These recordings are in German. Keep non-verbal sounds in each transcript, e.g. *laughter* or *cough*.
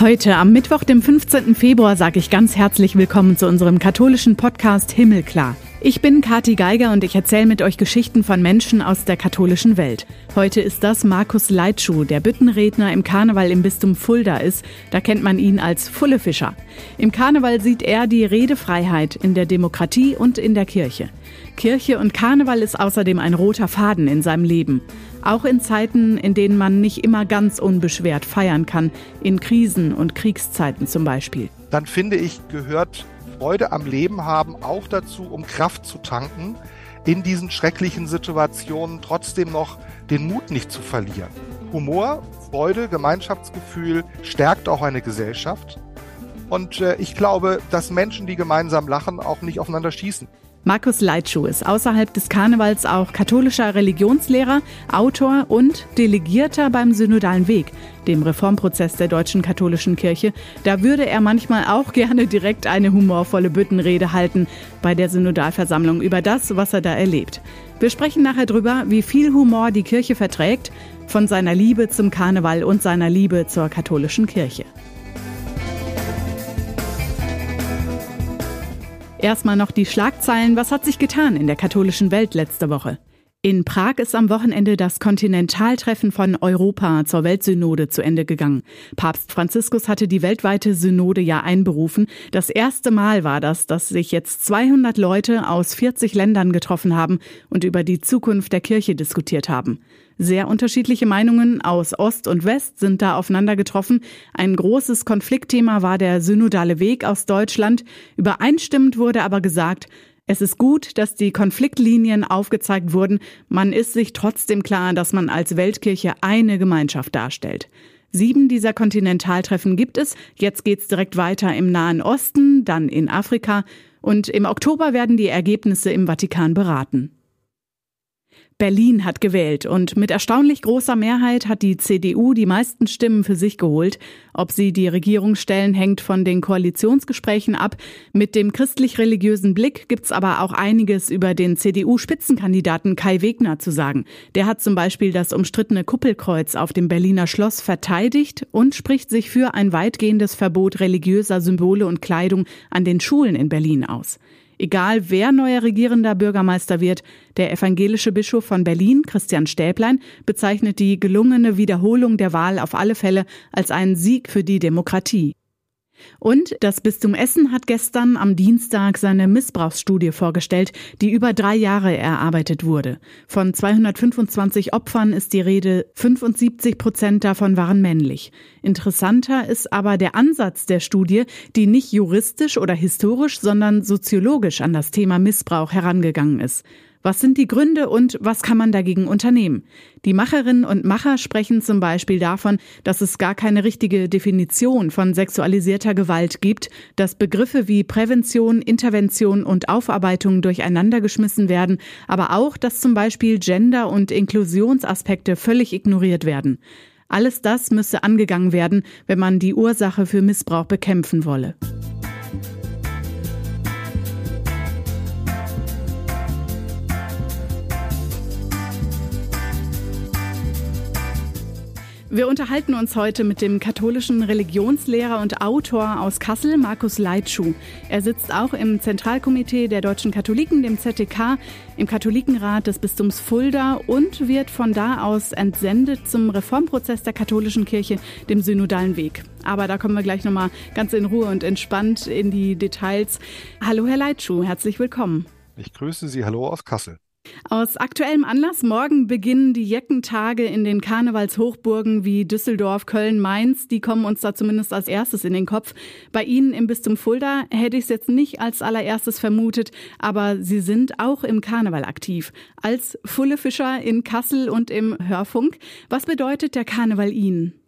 Heute am Mittwoch, dem 15. Februar, sage ich ganz herzlich willkommen zu unserem katholischen Podcast Himmelklar. Ich bin Kati Geiger und ich erzähle mit euch Geschichten von Menschen aus der katholischen Welt. Heute ist das Markus Leitschuh, der Büttenredner im Karneval im Bistum Fulda ist. Da kennt man ihn als Fullefischer. Im Karneval sieht er die Redefreiheit in der Demokratie und in der Kirche. Kirche und Karneval ist außerdem ein roter Faden in seinem Leben. Auch in Zeiten, in denen man nicht immer ganz unbeschwert feiern kann, in Krisen und Kriegszeiten zum Beispiel. Dann finde ich, gehört Freude am Leben haben auch dazu, um Kraft zu tanken, in diesen schrecklichen Situationen trotzdem noch den Mut nicht zu verlieren. Humor, Freude, Gemeinschaftsgefühl stärkt auch eine Gesellschaft. Und äh, ich glaube, dass Menschen, die gemeinsam lachen, auch nicht aufeinander schießen. Markus Leitschuh ist außerhalb des Karnevals auch katholischer Religionslehrer, Autor und Delegierter beim Synodalen Weg, dem Reformprozess der deutschen katholischen Kirche. Da würde er manchmal auch *laughs* gerne direkt eine humorvolle Büttenrede halten bei der Synodalversammlung über das, was er da erlebt. Wir sprechen nachher drüber, wie viel Humor die Kirche verträgt, von seiner Liebe zum Karneval und seiner Liebe zur katholischen Kirche. Erstmal noch die Schlagzeilen. Was hat sich getan in der katholischen Welt letzte Woche? In Prag ist am Wochenende das Kontinentaltreffen von Europa zur Weltsynode zu Ende gegangen. Papst Franziskus hatte die weltweite Synode ja einberufen. Das erste Mal war das, dass sich jetzt 200 Leute aus 40 Ländern getroffen haben und über die Zukunft der Kirche diskutiert haben. Sehr unterschiedliche Meinungen aus Ost und West sind da aufeinander getroffen. Ein großes Konfliktthema war der synodale Weg aus Deutschland. Übereinstimmend wurde aber gesagt, es ist gut, dass die Konfliktlinien aufgezeigt wurden. Man ist sich trotzdem klar, dass man als Weltkirche eine Gemeinschaft darstellt. Sieben dieser Kontinentaltreffen gibt es. Jetzt geht's direkt weiter im Nahen Osten, dann in Afrika und im Oktober werden die Ergebnisse im Vatikan beraten. Berlin hat gewählt und mit erstaunlich großer Mehrheit hat die CDU die meisten Stimmen für sich geholt. Ob sie die Regierung stellen, hängt von den Koalitionsgesprächen ab. Mit dem christlich-religiösen Blick gibt's aber auch einiges über den CDU-Spitzenkandidaten Kai Wegner zu sagen. Der hat zum Beispiel das umstrittene Kuppelkreuz auf dem Berliner Schloss verteidigt und spricht sich für ein weitgehendes Verbot religiöser Symbole und Kleidung an den Schulen in Berlin aus. Egal wer neuer regierender Bürgermeister wird, der evangelische Bischof von Berlin, Christian Stäblein, bezeichnet die gelungene Wiederholung der Wahl auf alle Fälle als einen Sieg für die Demokratie. Und das Bistum Essen hat gestern am Dienstag seine Missbrauchsstudie vorgestellt, die über drei Jahre erarbeitet wurde. Von 225 Opfern ist die Rede, 75 Prozent davon waren männlich. Interessanter ist aber der Ansatz der Studie, die nicht juristisch oder historisch, sondern soziologisch an das Thema Missbrauch herangegangen ist. Was sind die Gründe und was kann man dagegen unternehmen? Die Macherinnen und Macher sprechen zum Beispiel davon, dass es gar keine richtige Definition von sexualisierter Gewalt gibt, dass Begriffe wie Prävention, Intervention und Aufarbeitung durcheinandergeschmissen werden, aber auch, dass zum Beispiel Gender- und Inklusionsaspekte völlig ignoriert werden. Alles das müsse angegangen werden, wenn man die Ursache für Missbrauch bekämpfen wolle. Wir unterhalten uns heute mit dem katholischen Religionslehrer und Autor aus Kassel, Markus Leitschuh. Er sitzt auch im Zentralkomitee der deutschen Katholiken, dem ZDK, im Katholikenrat des Bistums Fulda und wird von da aus entsendet zum Reformprozess der katholischen Kirche, dem synodalen Weg. Aber da kommen wir gleich nochmal ganz in Ruhe und entspannt in die Details. Hallo, Herr Leitschuh, herzlich willkommen. Ich grüße Sie. Hallo aus Kassel. Aus aktuellem Anlass, morgen beginnen die Jeckentage in den Karnevalshochburgen wie Düsseldorf, Köln, Mainz. Die kommen uns da zumindest als erstes in den Kopf. Bei Ihnen im Bistum Fulda hätte ich es jetzt nicht als allererstes vermutet, aber Sie sind auch im Karneval aktiv. Als Fullefischer in Kassel und im Hörfunk. Was bedeutet der Karneval Ihnen?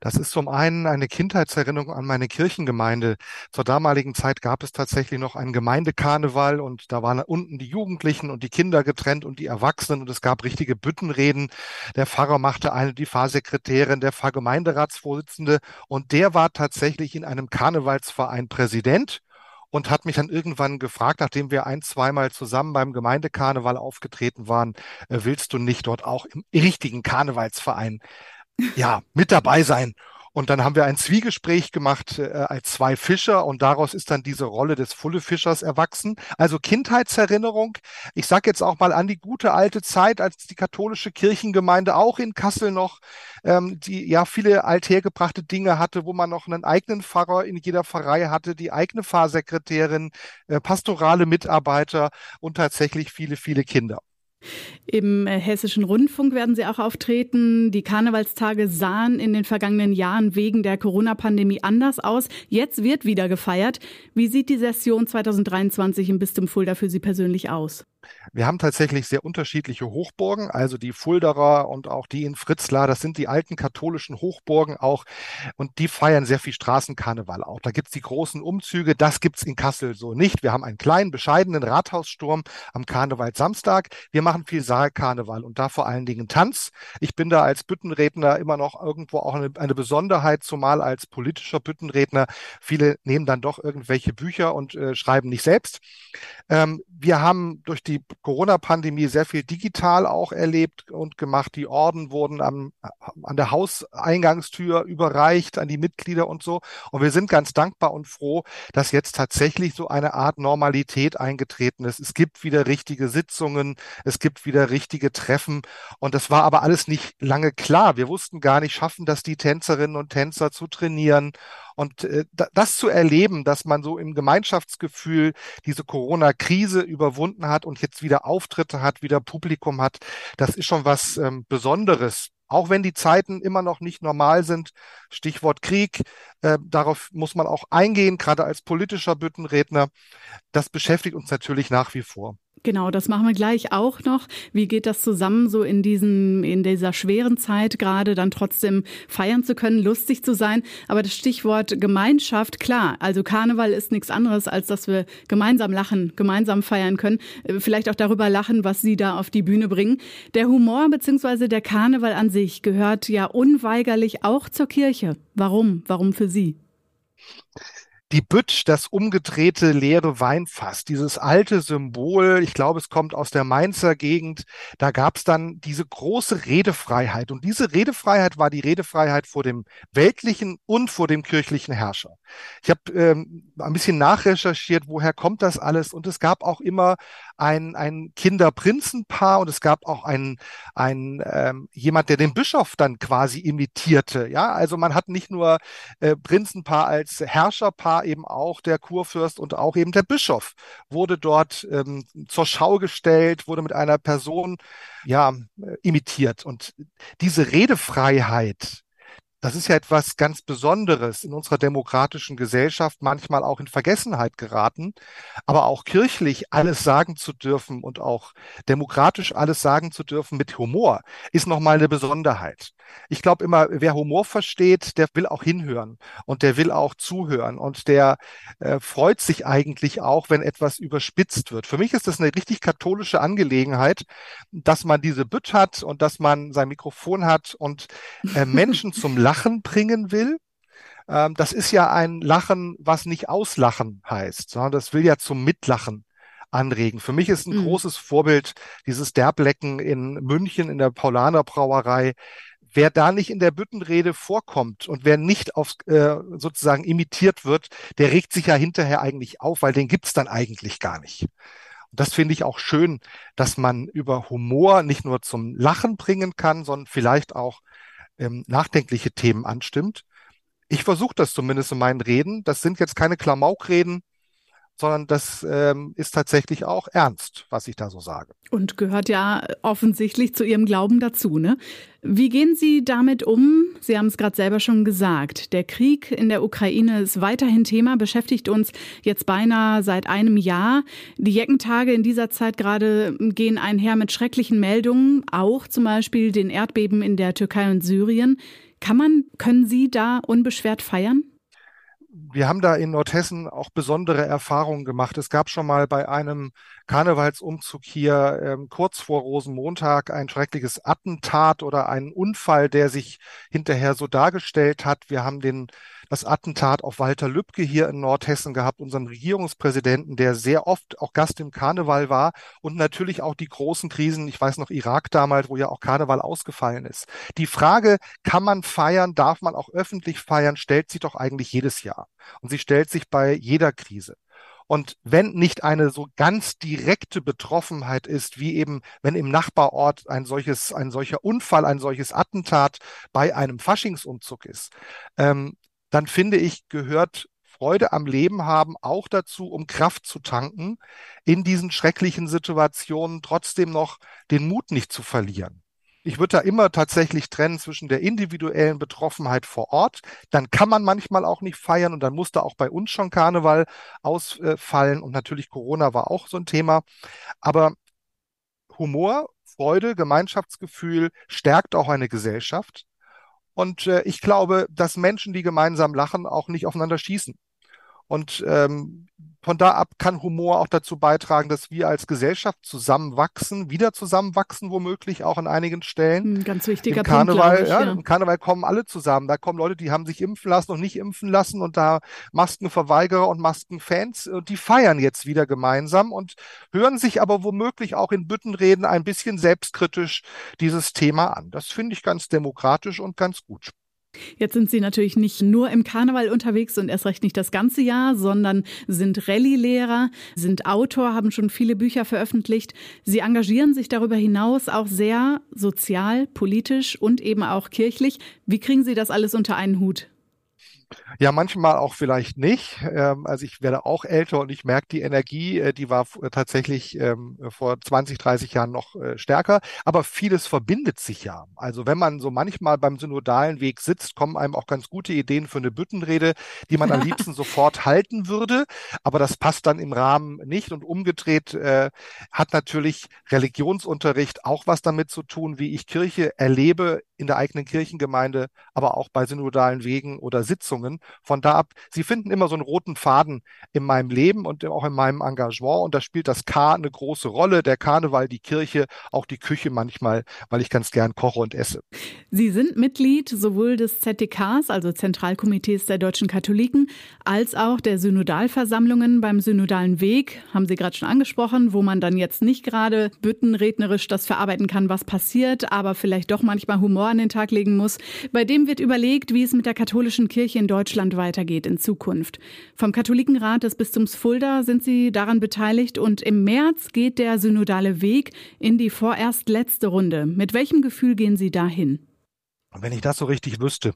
Das ist zum einen eine Kindheitserinnerung an meine Kirchengemeinde. Zur damaligen Zeit gab es tatsächlich noch einen Gemeindekarneval und da waren unten die Jugendlichen und die Kinder getrennt und die Erwachsenen und es gab richtige Büttenreden. Der Pfarrer machte eine, die Pfarrsekretärin, der Pfarrgemeinderatsvorsitzende und der war tatsächlich in einem Karnevalsverein Präsident und hat mich dann irgendwann gefragt, nachdem wir ein, zweimal zusammen beim Gemeindekarneval aufgetreten waren, äh, willst du nicht dort auch im richtigen Karnevalsverein ja, mit dabei sein. Und dann haben wir ein Zwiegespräch gemacht äh, als zwei Fischer und daraus ist dann diese Rolle des Fulle-Fischers erwachsen. Also Kindheitserinnerung. Ich sage jetzt auch mal an die gute alte Zeit, als die katholische Kirchengemeinde auch in Kassel noch, ähm, die ja viele althergebrachte Dinge hatte, wo man noch einen eigenen Pfarrer in jeder Pfarrei hatte, die eigene Pfarrsekretärin, äh, pastorale Mitarbeiter und tatsächlich viele, viele Kinder. Im äh, Hessischen Rundfunk werden Sie auch auftreten. Die Karnevalstage sahen in den vergangenen Jahren wegen der Corona-Pandemie anders aus. Jetzt wird wieder gefeiert. Wie sieht die Session 2023 im Bistum Fulda für Sie persönlich aus? Wir haben tatsächlich sehr unterschiedliche Hochburgen, also die Fulderer und auch die in Fritzlar, das sind die alten katholischen Hochburgen auch und die feiern sehr viel Straßenkarneval auch. Da gibt's die großen Umzüge, das gibt's in Kassel so nicht. Wir haben einen kleinen, bescheidenen Rathaussturm am Karneval Samstag. Wir machen viel Saalkarneval und da vor allen Dingen Tanz. Ich bin da als Büttenredner immer noch irgendwo auch eine, eine Besonderheit, zumal als politischer Büttenredner. Viele nehmen dann doch irgendwelche Bücher und äh, schreiben nicht selbst. Ähm, wir haben durch die Corona-Pandemie sehr viel digital auch erlebt und gemacht. Die Orden wurden am, an der Hauseingangstür überreicht an die Mitglieder und so. Und wir sind ganz dankbar und froh, dass jetzt tatsächlich so eine Art Normalität eingetreten ist. Es gibt wieder richtige Sitzungen, es gibt wieder richtige Treffen. Und das war aber alles nicht lange klar. Wir wussten gar nicht, schaffen das die Tänzerinnen und Tänzer zu trainieren und äh, das zu erleben, dass man so im Gemeinschaftsgefühl diese Corona-Krise überwunden hat und jetzt wieder Auftritte hat, wieder Publikum hat, das ist schon was ähm, Besonderes. Auch wenn die Zeiten immer noch nicht normal sind, Stichwort Krieg, äh, darauf muss man auch eingehen, gerade als politischer Büttenredner. Das beschäftigt uns natürlich nach wie vor. Genau, das machen wir gleich auch noch. Wie geht das zusammen, so in diesem, in dieser schweren Zeit gerade dann trotzdem feiern zu können, lustig zu sein? Aber das Stichwort Gemeinschaft, klar. Also Karneval ist nichts anderes, als dass wir gemeinsam lachen, gemeinsam feiern können. Äh, vielleicht auch darüber lachen, was Sie da auf die Bühne bringen. Der Humor bzw. der Karneval an sich gehört ja unweigerlich auch zur Kirche. Warum? Warum für Sie? Die Bütsch, das umgedrehte leere Weinfass, dieses alte Symbol, ich glaube, es kommt aus der Mainzer Gegend, da gab es dann diese große Redefreiheit. Und diese Redefreiheit war die Redefreiheit vor dem weltlichen und vor dem kirchlichen Herrscher. Ich habe ähm, ein bisschen nachrecherchiert, woher kommt das alles. Und es gab auch immer ein, ein Kinderprinzenpaar und es gab auch einen, ein, ähm, jemand, der den Bischof dann quasi imitierte. Ja, also man hat nicht nur äh, Prinzenpaar als Herrscherpaar, eben auch der Kurfürst und auch eben der Bischof wurde dort ähm, zur Schau gestellt, wurde mit einer Person ja äh, imitiert. Und diese Redefreiheit, das ist ja etwas ganz Besonderes in unserer demokratischen Gesellschaft, manchmal auch in Vergessenheit geraten. Aber auch kirchlich alles sagen zu dürfen und auch demokratisch alles sagen zu dürfen mit Humor ist nochmal eine Besonderheit. Ich glaube immer, wer Humor versteht, der will auch hinhören und der will auch zuhören und der äh, freut sich eigentlich auch, wenn etwas überspitzt wird. Für mich ist das eine richtig katholische Angelegenheit, dass man diese Bütt hat und dass man sein Mikrofon hat und äh, *laughs* Menschen zum Lachen bringen will. Ähm, das ist ja ein Lachen, was nicht auslachen heißt, sondern das will ja zum Mitlachen anregen. Für mich ist ein mhm. großes Vorbild dieses Derblecken in München in der Paulaner Brauerei. Wer da nicht in der Büttenrede vorkommt und wer nicht auf äh, sozusagen imitiert wird, der regt sich ja hinterher eigentlich auf, weil den gibt's dann eigentlich gar nicht. Und das finde ich auch schön, dass man über Humor nicht nur zum Lachen bringen kann, sondern vielleicht auch ähm, nachdenkliche Themen anstimmt. Ich versuche das zumindest in meinen Reden. Das sind jetzt keine Klamaukreden, sondern das ähm, ist tatsächlich auch ernst, was ich da so sage. Und gehört ja offensichtlich zu Ihrem Glauben dazu, ne? Wie gehen Sie damit um? Sie haben es gerade selber schon gesagt. Der Krieg in der Ukraine ist weiterhin Thema, beschäftigt uns jetzt beinahe seit einem Jahr. Die Jeckentage in dieser Zeit gerade gehen einher mit schrecklichen Meldungen, auch zum Beispiel den Erdbeben in der Türkei und Syrien. Kann man, können Sie da unbeschwert feiern? Wir haben da in Nordhessen auch besondere Erfahrungen gemacht. Es gab schon mal bei einem Karnevalsumzug hier ähm, kurz vor Rosenmontag ein schreckliches Attentat oder einen Unfall, der sich hinterher so dargestellt hat. Wir haben den das Attentat auf Walter Lübcke hier in Nordhessen gehabt, unseren Regierungspräsidenten, der sehr oft auch Gast im Karneval war und natürlich auch die großen Krisen, ich weiß noch Irak damals, wo ja auch Karneval ausgefallen ist. Die Frage, kann man feiern, darf man auch öffentlich feiern, stellt sich doch eigentlich jedes Jahr. Und sie stellt sich bei jeder Krise. Und wenn nicht eine so ganz direkte Betroffenheit ist, wie eben wenn im Nachbarort ein solches, ein solcher Unfall, ein solches Attentat bei einem Faschingsumzug ist, ähm, dann finde ich, gehört Freude am Leben haben auch dazu, um Kraft zu tanken, in diesen schrecklichen Situationen trotzdem noch den Mut nicht zu verlieren. Ich würde da immer tatsächlich trennen zwischen der individuellen Betroffenheit vor Ort. Dann kann man manchmal auch nicht feiern und dann musste auch bei uns schon Karneval ausfallen und natürlich Corona war auch so ein Thema. Aber Humor, Freude, Gemeinschaftsgefühl stärkt auch eine Gesellschaft. Und äh, ich glaube, dass Menschen, die gemeinsam lachen, auch nicht aufeinander schießen. Und ähm, von da ab kann Humor auch dazu beitragen, dass wir als Gesellschaft zusammenwachsen, wieder zusammenwachsen, womöglich auch an einigen Stellen. Ein ganz wichtiger Im Karneval, Punkt, ich, ja, ja. Im Karneval kommen alle zusammen. Da kommen Leute, die haben sich impfen lassen und nicht impfen lassen und da Maskenverweigerer und Maskenfans, und die feiern jetzt wieder gemeinsam und hören sich aber womöglich auch in Büttenreden ein bisschen selbstkritisch dieses Thema an. Das finde ich ganz demokratisch und ganz gut. Jetzt sind Sie natürlich nicht nur im Karneval unterwegs und erst recht nicht das ganze Jahr, sondern sind Rallye-Lehrer, sind Autor, haben schon viele Bücher veröffentlicht. Sie engagieren sich darüber hinaus auch sehr sozial, politisch und eben auch kirchlich. Wie kriegen Sie das alles unter einen Hut? Ja, manchmal auch vielleicht nicht. Ähm, also ich werde auch älter und ich merke die Energie, äh, die war tatsächlich ähm, vor 20, 30 Jahren noch äh, stärker. Aber vieles verbindet sich ja. Also wenn man so manchmal beim synodalen Weg sitzt, kommen einem auch ganz gute Ideen für eine Büttenrede, die man am *laughs* liebsten sofort halten würde. Aber das passt dann im Rahmen nicht. Und umgedreht äh, hat natürlich Religionsunterricht auch was damit zu tun, wie ich Kirche erlebe in der eigenen Kirchengemeinde, aber auch bei synodalen Wegen oder Sitzungen. Von da ab, Sie finden immer so einen roten Faden in meinem Leben und auch in meinem Engagement. Und da spielt das K eine große Rolle. Der Karneval, die Kirche, auch die Küche manchmal, weil ich ganz gern koche und esse. Sie sind Mitglied sowohl des ZDKs, also Zentralkomitees der deutschen Katholiken, als auch der Synodalversammlungen beim Synodalen Weg, haben Sie gerade schon angesprochen, wo man dann jetzt nicht gerade büttenrednerisch das verarbeiten kann, was passiert, aber vielleicht doch manchmal Humor an den Tag legen muss. Bei dem wird überlegt, wie es mit der katholischen Kirche in Deutschland weitergeht in Zukunft. Vom Katholikenrat des Bistums Fulda sind Sie daran beteiligt und im März geht der synodale Weg in die vorerst letzte Runde. Mit welchem Gefühl gehen Sie dahin? Wenn ich das so richtig wüsste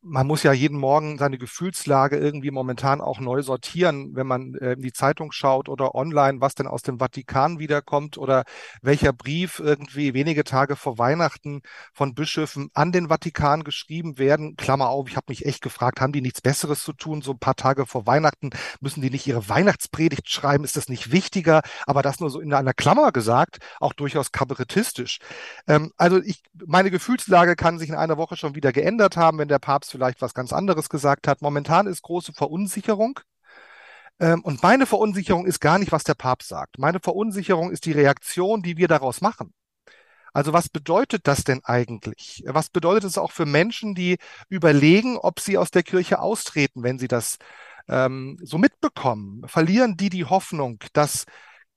man muss ja jeden Morgen seine Gefühlslage irgendwie momentan auch neu sortieren, wenn man äh, in die Zeitung schaut oder online, was denn aus dem Vatikan wiederkommt oder welcher Brief irgendwie wenige Tage vor Weihnachten von Bischöfen an den Vatikan geschrieben werden. Klammer auf, ich habe mich echt gefragt, haben die nichts Besseres zu tun? So ein paar Tage vor Weihnachten müssen die nicht ihre Weihnachtspredigt schreiben? Ist das nicht wichtiger? Aber das nur so in einer Klammer gesagt, auch durchaus kabarettistisch. Ähm, also ich, meine Gefühlslage kann sich in einer Woche schon wieder geändert haben, wenn der Papst vielleicht was ganz anderes gesagt hat. Momentan ist große Verunsicherung. Ähm, und meine Verunsicherung ist gar nicht, was der Papst sagt. Meine Verunsicherung ist die Reaktion, die wir daraus machen. Also was bedeutet das denn eigentlich? Was bedeutet es auch für Menschen, die überlegen, ob sie aus der Kirche austreten, wenn sie das ähm, so mitbekommen? Verlieren die die Hoffnung, dass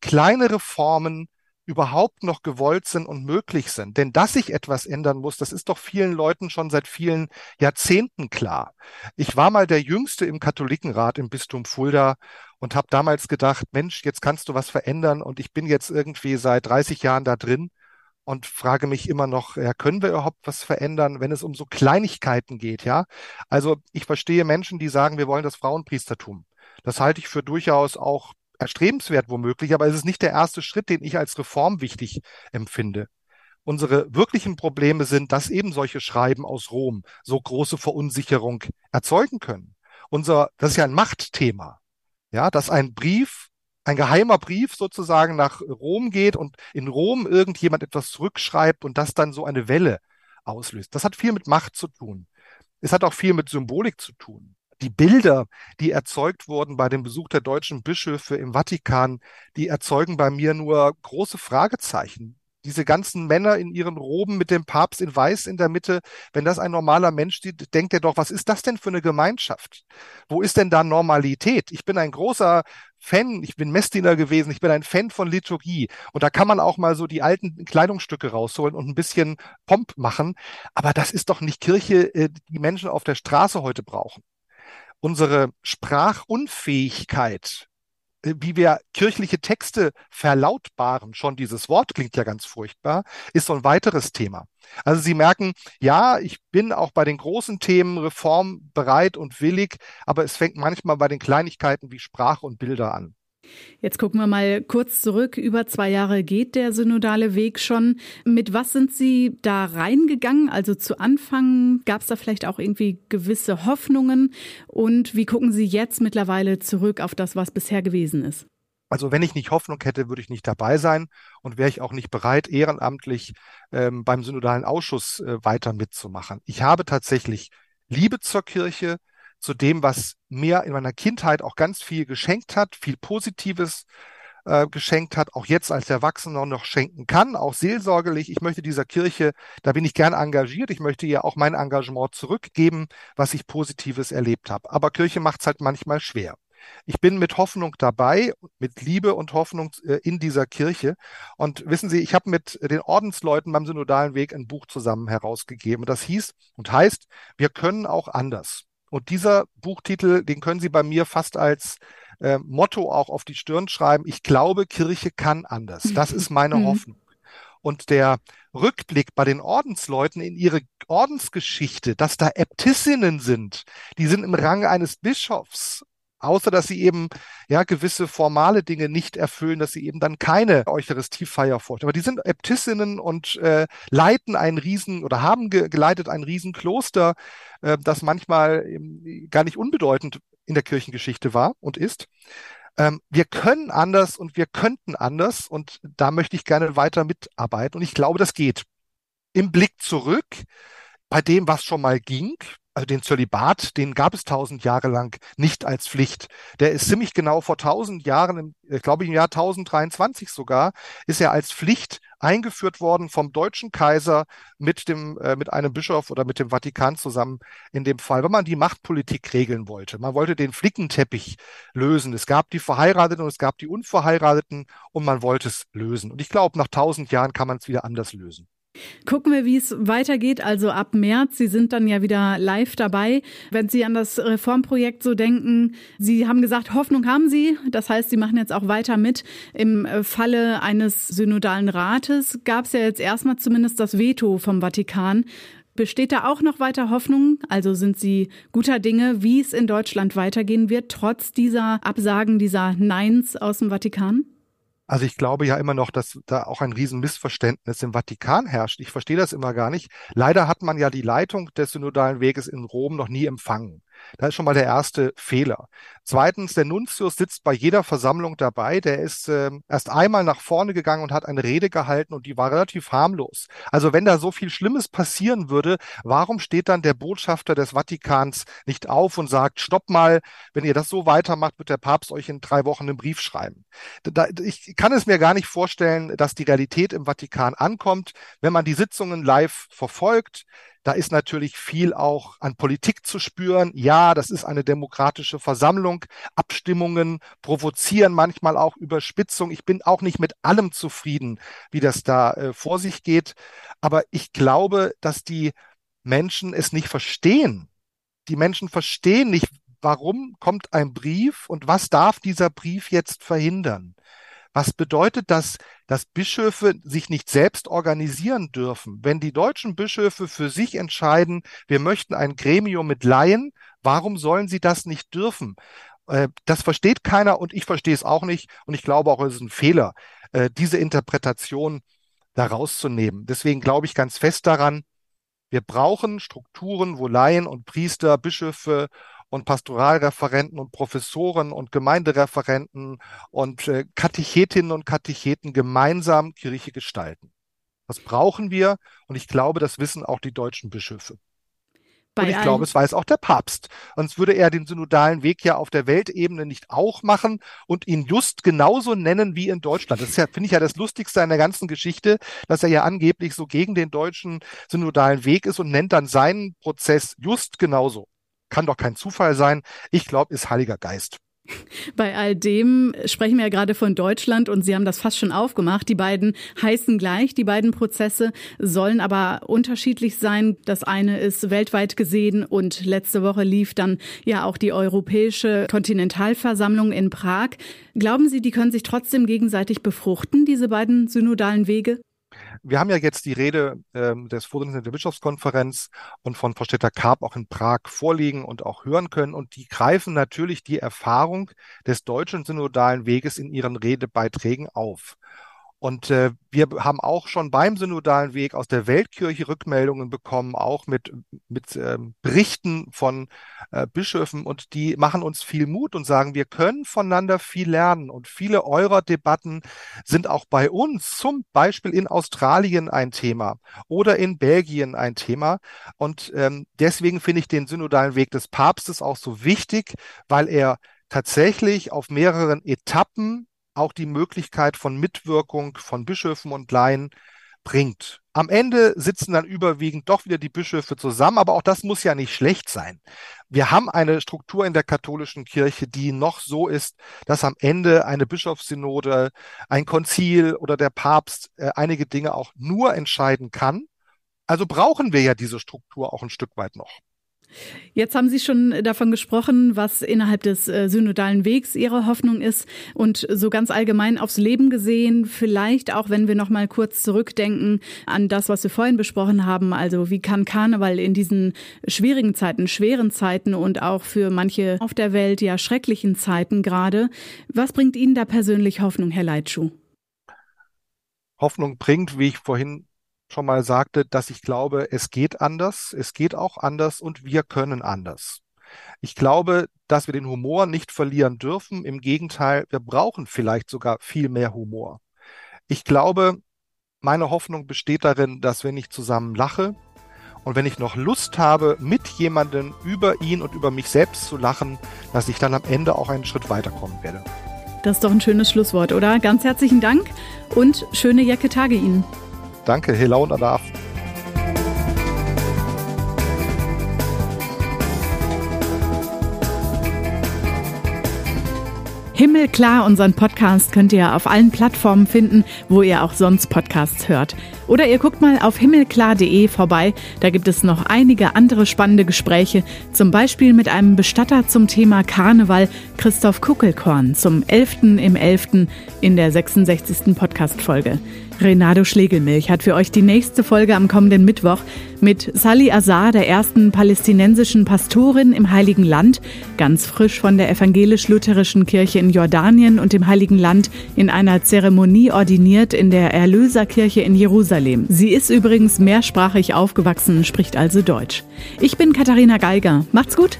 kleine Reformen überhaupt noch gewollt sind und möglich sind. Denn dass sich etwas ändern muss, das ist doch vielen Leuten schon seit vielen Jahrzehnten klar. Ich war mal der Jüngste im Katholikenrat im Bistum Fulda und habe damals gedacht, Mensch, jetzt kannst du was verändern und ich bin jetzt irgendwie seit 30 Jahren da drin und frage mich immer noch, ja, können wir überhaupt was verändern, wenn es um so Kleinigkeiten geht, ja? Also ich verstehe Menschen, die sagen, wir wollen das Frauenpriestertum. Das halte ich für durchaus auch erstrebenswert womöglich, aber es ist nicht der erste Schritt, den ich als Reform wichtig empfinde. Unsere wirklichen Probleme sind, dass eben solche Schreiben aus Rom so große Verunsicherung erzeugen können. Unser, das ist ja ein Machtthema. Ja, dass ein Brief, ein geheimer Brief sozusagen nach Rom geht und in Rom irgendjemand etwas zurückschreibt und das dann so eine Welle auslöst. Das hat viel mit Macht zu tun. Es hat auch viel mit Symbolik zu tun die Bilder, die erzeugt wurden bei dem Besuch der deutschen Bischöfe im Vatikan, die erzeugen bei mir nur große Fragezeichen. diese ganzen Männer in ihren Roben mit dem Papst in Weiß in der Mitte, wenn das ein normaler Mensch sieht, denkt er doch, was ist das denn für eine Gemeinschaft? Wo ist denn da Normalität? Ich bin ein großer Fan, ich bin Messdiener gewesen, ich bin ein Fan von Liturgie. Und da kann man auch mal so die alten Kleidungsstücke rausholen und ein bisschen Pomp machen. Aber das ist doch nicht Kirche, äh, die Menschen auf der Straße heute brauchen. Unsere Sprachunfähigkeit äh, wie wir kirchliche Texte verlautbaren, schon dieses Wort klingt ja ganz furchtbar, ist so ein weiteres Thema. Also Sie merken, ja, ich bin auch bei den großen Themen Reform bereit und willig, aber es fängt manchmal bei den Kleinigkeiten wie Sprache und Bilder an. Jetzt gucken wir mal kurz zurück. Über zwei Jahre geht der synodale Weg schon. Mit was sind Sie da reingegangen? Also zu Anfang gab es da vielleicht auch irgendwie gewisse Hoffnungen. Und wie gucken Sie jetzt mittlerweile zurück auf das, was bisher gewesen ist? Also wenn ich nicht Hoffnung hätte, würde ich nicht dabei sein und wäre ich auch nicht bereit, ehrenamtlich ähm, beim synodalen Ausschuss äh, weiter mitzumachen. Ich habe tatsächlich Liebe zur Kirche, zu dem, was mir in meiner Kindheit auch ganz viel geschenkt hat, viel Positives äh, geschenkt hat, auch jetzt als Erwachsener noch schenken kann, auch seelsorgerlich. Ich möchte dieser Kirche, da bin ich gern engagiert. Ich möchte ihr auch mein Engagement zurückgeben, was ich Positives erlebt habe. Aber Kirche macht es halt manchmal schwer. Ich bin mit Hoffnung dabei, mit Liebe und Hoffnung äh, in dieser Kirche. Und wissen Sie, ich habe mit den Ordensleuten beim synodalen Weg ein Buch zusammen herausgegeben. Das hieß und heißt, wir können auch anders. Und dieser Buchtitel, den können Sie bei mir fast als äh, Motto auch auf die Stirn schreiben. Ich glaube, Kirche kann anders. Das ist meine mhm. Hoffnung. Und der Rückblick bei den Ordensleuten in ihre Ordensgeschichte, dass da Äbtissinnen sind, die sind im Rang eines Bischofs außer dass sie eben ja gewisse formale Dinge nicht erfüllen, dass sie eben dann keine Eucharistiefeier vorstellen. Aber die sind Äbtissinnen und äh, leiten einen Riesen oder haben ge geleitet ein Riesenkloster, äh, das manchmal eben gar nicht unbedeutend in der Kirchengeschichte war und ist. Ähm, wir können anders und wir könnten anders und da möchte ich gerne weiter mitarbeiten und ich glaube, das geht. Im Blick zurück bei dem, was schon mal ging, also den Zölibat, den gab es tausend Jahre lang nicht als Pflicht. Der ist ziemlich genau vor tausend Jahren, ich glaube im Jahr 1023 sogar, ist er als Pflicht eingeführt worden vom deutschen Kaiser mit dem, äh, mit einem Bischof oder mit dem Vatikan zusammen in dem Fall, wenn man die Machtpolitik regeln wollte. Man wollte den Flickenteppich lösen. Es gab die Verheirateten und es gab die Unverheirateten und man wollte es lösen. Und ich glaube, nach tausend Jahren kann man es wieder anders lösen. Gucken wir, wie es weitergeht. Also ab März, Sie sind dann ja wieder live dabei. Wenn Sie an das Reformprojekt so denken, Sie haben gesagt, Hoffnung haben Sie. Das heißt, Sie machen jetzt auch weiter mit. Im Falle eines synodalen Rates gab es ja jetzt erstmal zumindest das Veto vom Vatikan. Besteht da auch noch weiter Hoffnung? Also sind Sie guter Dinge, wie es in Deutschland weitergehen wird, trotz dieser Absagen, dieser Neins aus dem Vatikan? Also ich glaube ja immer noch, dass da auch ein Riesenmissverständnis im Vatikan herrscht. Ich verstehe das immer gar nicht. Leider hat man ja die Leitung des synodalen Weges in Rom noch nie empfangen. Das ist schon mal der erste Fehler. Zweitens, der Nuntius sitzt bei jeder Versammlung dabei. Der ist äh, erst einmal nach vorne gegangen und hat eine Rede gehalten und die war relativ harmlos. Also wenn da so viel Schlimmes passieren würde, warum steht dann der Botschafter des Vatikans nicht auf und sagt, stopp mal, wenn ihr das so weitermacht, wird der Papst euch in drei Wochen einen Brief schreiben. Da, ich kann es mir gar nicht vorstellen, dass die Realität im Vatikan ankommt, wenn man die Sitzungen live verfolgt da ist natürlich viel auch an Politik zu spüren. Ja, das ist eine demokratische Versammlung. Abstimmungen provozieren manchmal auch Überspitzung. Ich bin auch nicht mit allem zufrieden, wie das da äh, vor sich geht. Aber ich glaube, dass die Menschen es nicht verstehen. Die Menschen verstehen nicht, warum kommt ein Brief und was darf dieser Brief jetzt verhindern? Was bedeutet das, dass Bischöfe sich nicht selbst organisieren dürfen? Wenn die deutschen Bischöfe für sich entscheiden, wir möchten ein Gremium mit Laien, warum sollen sie das nicht dürfen? Äh, das versteht keiner und ich verstehe es auch nicht. Und ich glaube auch, es ist ein Fehler, äh, diese Interpretation da rauszunehmen. Deswegen glaube ich ganz fest daran, wir brauchen Strukturen, wo Laien und Priester, Bischöfe und Pastoralreferenten und Professoren und Gemeindereferenten und äh, Katechetinnen und Katecheten gemeinsam Kirche gestalten. Das brauchen wir und ich glaube, das wissen auch die deutschen Bischöfe. Bei und ich glaube, es weiß auch der Papst. Sonst würde er den synodalen Weg ja auf der Weltebene nicht auch machen und ihn just genauso nennen wie in Deutschland. Das ist ja, finde ich ja das Lustigste an der ganzen Geschichte, dass er ja angeblich so gegen den deutschen synodalen Weg ist und nennt dann seinen Prozess just genauso. Kann doch kein Zufall sein. Ich glaube, ist Heiliger Geist. Bei all dem sprechen wir ja gerade von Deutschland und Sie haben das fast schon aufgemacht. Die beiden heißen gleich, die beiden Prozesse sollen aber unterschiedlich sein. Das eine ist weltweit gesehen und letzte Woche lief dann ja auch die Europäische Kontinentalversammlung in Prag. Glauben Sie, die können sich trotzdem gegenseitig befruchten, diese beiden synodalen Wege? Wir haben ja jetzt die Rede ähm, des Vorsitzenden der Bischofskonferenz und von Frau Stetter-Karp auch in Prag vorliegen und auch hören können. Und die greifen natürlich die Erfahrung des deutschen synodalen Weges in ihren Redebeiträgen auf. Und äh, wir haben auch schon beim synodalen Weg aus der Weltkirche Rückmeldungen bekommen, auch mit, mit ähm, Berichten von äh, Bischöfen. Und die machen uns viel Mut und sagen, wir können voneinander viel lernen. Und viele eurer Debatten sind auch bei uns, zum Beispiel in Australien ein Thema oder in Belgien ein Thema. Und ähm, deswegen finde ich den synodalen Weg des Papstes auch so wichtig, weil er tatsächlich auf mehreren Etappen auch die Möglichkeit von Mitwirkung von Bischöfen und Laien bringt. Am Ende sitzen dann überwiegend doch wieder die Bischöfe zusammen, aber auch das muss ja nicht schlecht sein. Wir haben eine Struktur in der katholischen Kirche, die noch so ist, dass am Ende eine Bischofssynode, ein Konzil oder der Papst äh, einige Dinge auch nur entscheiden kann. Also brauchen wir ja diese Struktur auch ein Stück weit noch. Jetzt haben Sie schon davon gesprochen, was innerhalb des äh, synodalen Wegs Ihre Hoffnung ist und so ganz allgemein aufs Leben gesehen, vielleicht auch, wenn wir noch mal kurz zurückdenken an das, was wir vorhin besprochen haben, also wie kann Karneval in diesen schwierigen Zeiten, schweren Zeiten und auch für manche auf der Welt ja schrecklichen Zeiten gerade, was bringt Ihnen da persönlich Hoffnung, Herr Leitschuh? Hoffnung bringt, wie ich vorhin schon mal sagte, dass ich glaube, es geht anders, es geht auch anders und wir können anders. Ich glaube, dass wir den Humor nicht verlieren dürfen. Im Gegenteil, wir brauchen vielleicht sogar viel mehr Humor. Ich glaube, meine Hoffnung besteht darin, dass wenn ich zusammen lache und wenn ich noch Lust habe, mit jemandem über ihn und über mich selbst zu lachen, dass ich dann am Ende auch einen Schritt weiterkommen werde. Das ist doch ein schönes Schlusswort, oder? Ganz herzlichen Dank und schöne Jacke Tage Ihnen. Danke, Hello und Adaf. Himmelklar, unseren Podcast könnt ihr auf allen Plattformen finden, wo ihr auch sonst Podcasts hört. Oder ihr guckt mal auf himmelklar.de vorbei, da gibt es noch einige andere spannende Gespräche, zum Beispiel mit einem Bestatter zum Thema Karneval, Christoph Kuckelkorn, zum 11. im 11. in der 66. Podcast-Folge. Renato Schlegelmilch hat für euch die nächste Folge am kommenden Mittwoch mit Sally Azar, der ersten palästinensischen Pastorin im Heiligen Land, ganz frisch von der evangelisch-lutherischen Kirche in Jordanien und dem Heiligen Land in einer Zeremonie ordiniert in der Erlöserkirche in Jerusalem. Sie ist übrigens mehrsprachig aufgewachsen, spricht also Deutsch. Ich bin Katharina Geiger. Macht's gut!